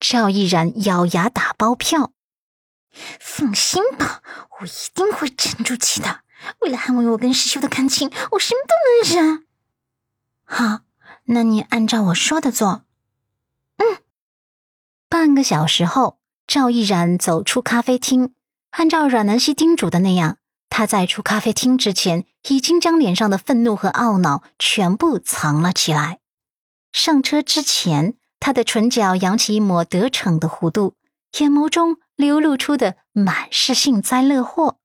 赵毅然咬牙打包票：“放心吧，我一定会沉住气的。为了捍卫我跟师兄的感情，我什么都能忍。”好，那你按照我说的做。嗯。半个小时后，赵毅然走出咖啡厅，按照阮南希叮嘱的那样。他在出咖啡厅之前，已经将脸上的愤怒和懊恼全部藏了起来。上车之前，他的唇角扬起一抹得逞的弧度，眼眸中流露出的满是幸灾乐祸，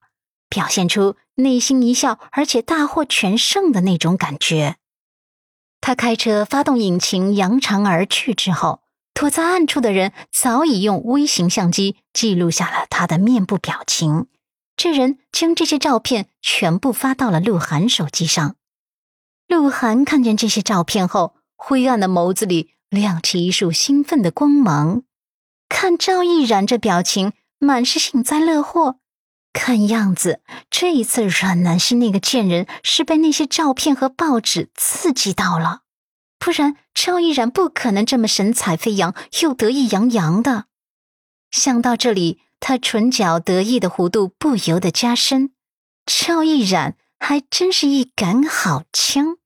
表现出内心一笑而且大获全胜的那种感觉。他开车发动引擎，扬长而去之后，躲在暗处的人早已用微型相机记录下了他的面部表情。这人将这些照片全部发到了鹿晗手机上。鹿晗看见这些照片后，灰暗的眸子里亮起一束兴奋的光芒。看赵毅然这表情，满是幸灾乐祸。看样子，这一次阮南希那个贱人是被那些照片和报纸刺激到了，不然赵毅然不可能这么神采飞扬又得意洋洋的。想到这里。他唇角得意的弧度不由得加深，赵毅然还真是一杆好枪。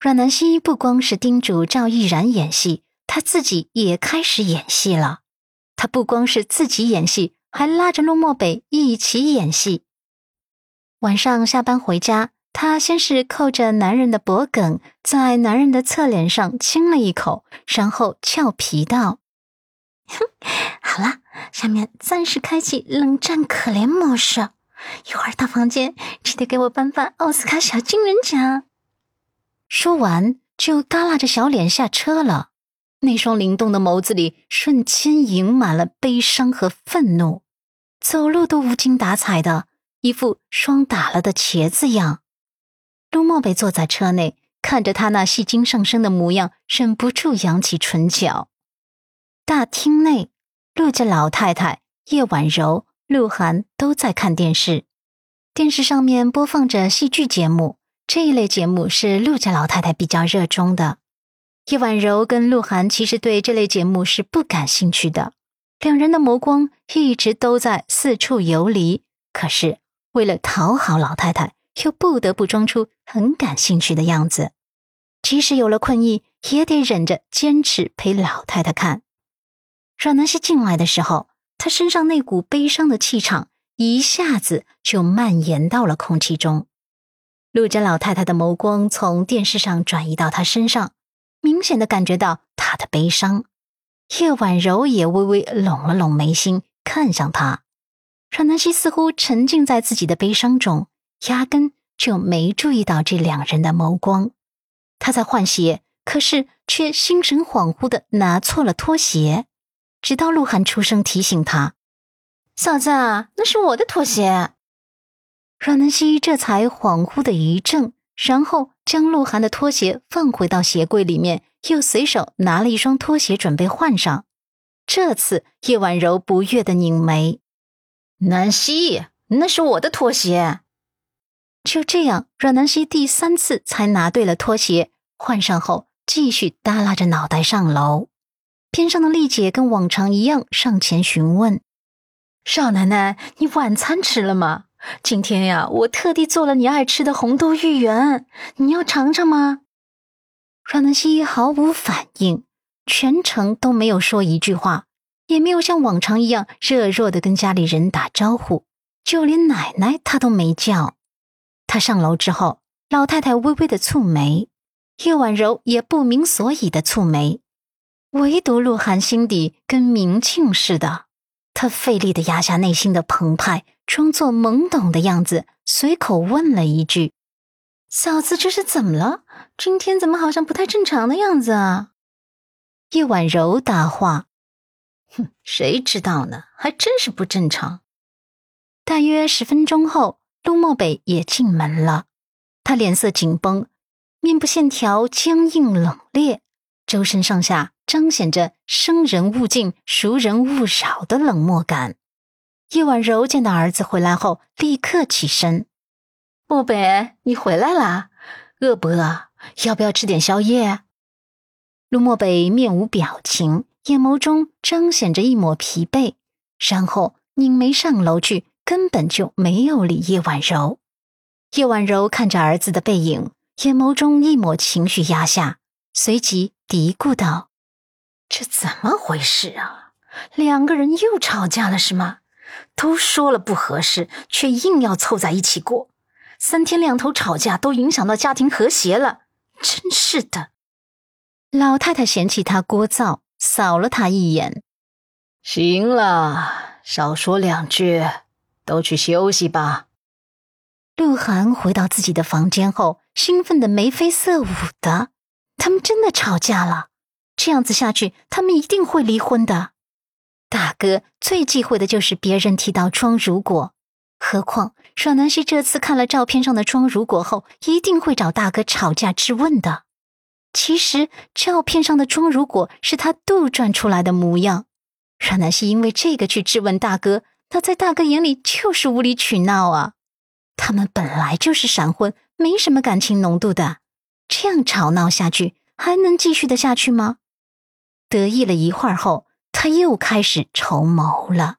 阮南希不光是叮嘱赵毅然演戏，他自己也开始演戏了。他不光是自己演戏，还拉着陆漠北一起演戏。晚上下班回家，他先是扣着男人的脖颈，在男人的侧脸上亲了一口，然后俏皮道：“哼，好了。”下面暂时开启冷战可怜模式，一会儿到房间记得给我颁发奥斯卡小金人奖。说完就耷拉着小脸下车了，那双灵动的眸子里瞬间盈满了悲伤和愤怒，走路都无精打采的，一副霜打了的茄子样。陆漠北坐在车内，看着他那戏精上身的模样，忍不住扬起唇角。大厅内。陆家老太太叶婉柔、鹿晗都在看电视，电视上面播放着戏剧节目。这一类节目是陆家老太太比较热衷的。叶婉柔跟鹿晗其实对这类节目是不感兴趣的，两人的眸光一直都在四处游离。可是为了讨好老太太，又不得不装出很感兴趣的样子，即使有了困意，也得忍着坚持陪老太太看。阮南希进来的时候，他身上那股悲伤的气场一下子就蔓延到了空气中。陆家老太太的眸光从电视上转移到他身上，明显的感觉到他的悲伤。叶婉柔也微微拢了拢眉心，看向他。阮南希似乎沉浸在自己的悲伤中，压根就没注意到这两人的眸光。他在换鞋，可是却心神恍惚的拿错了拖鞋。直到鹿晗出声提醒他：“嫂子，那是我的拖鞋。”阮南希这才恍惚的一怔，然后将鹿晗的拖鞋放回到鞋柜里面，又随手拿了一双拖鞋准备换上。这次叶婉柔不悦的拧眉：“南希，那是我的拖鞋。”就这样，阮南希第三次才拿对了拖鞋，换上后继续耷拉着脑袋上楼。边上的丽姐跟往常一样上前询问：“少奶奶，你晚餐吃了吗？今天呀，我特地做了你爱吃的红豆芋圆，你要尝尝吗？”阮南希毫无反应，全程都没有说一句话，也没有像往常一样热络的跟家里人打招呼，就连奶奶她都没叫。她上楼之后，老太太微微的蹙眉，叶婉柔也不明所以的蹙眉。唯独鹿晗心底跟明镜似的，他费力的压下内心的澎湃，装作懵懂的样子，随口问了一句：“嫂子，这是怎么了？今天怎么好像不太正常的样子啊？”叶婉柔答话：“哼，谁知道呢？还真是不正常。”大约十分钟后，陆漠北也进门了，他脸色紧绷，面部线条僵硬冷冽，周身上下。彰显着生人勿近，熟人勿扰的冷漠感。叶婉柔见到儿子回来后，立刻起身：“漠北，你回来啦？饿不饿？要不要吃点宵夜？”陆漠北面无表情，眼眸中彰显着一抹疲惫，然后拧眉上楼去，根本就没有理叶婉柔。叶婉柔看着儿子的背影，眼眸中一抹情绪压下，随即嘀咕道：“这怎么回事啊？两个人又吵架了是吗？都说了不合适，却硬要凑在一起过，三天两头吵架都影响到家庭和谐了，真是的。”老太太嫌弃他聒噪，扫了他一眼：“行了，少说两句，都去休息吧。”鹿晗回到自己的房间后，兴奋的眉飞色舞的。他们真的吵架了，这样子下去，他们一定会离婚的。大哥最忌讳的就是别人提到庄如果，何况阮南希这次看了照片上的庄如果后，一定会找大哥吵架质问的。其实照片上的庄如果是他杜撰出来的模样，阮南希因为这个去质问大哥，那在大哥眼里就是无理取闹啊。他们本来就是闪婚，没什么感情浓度的，这样吵闹下去还能继续的下去吗？得意了一会儿后，他又开始筹谋了。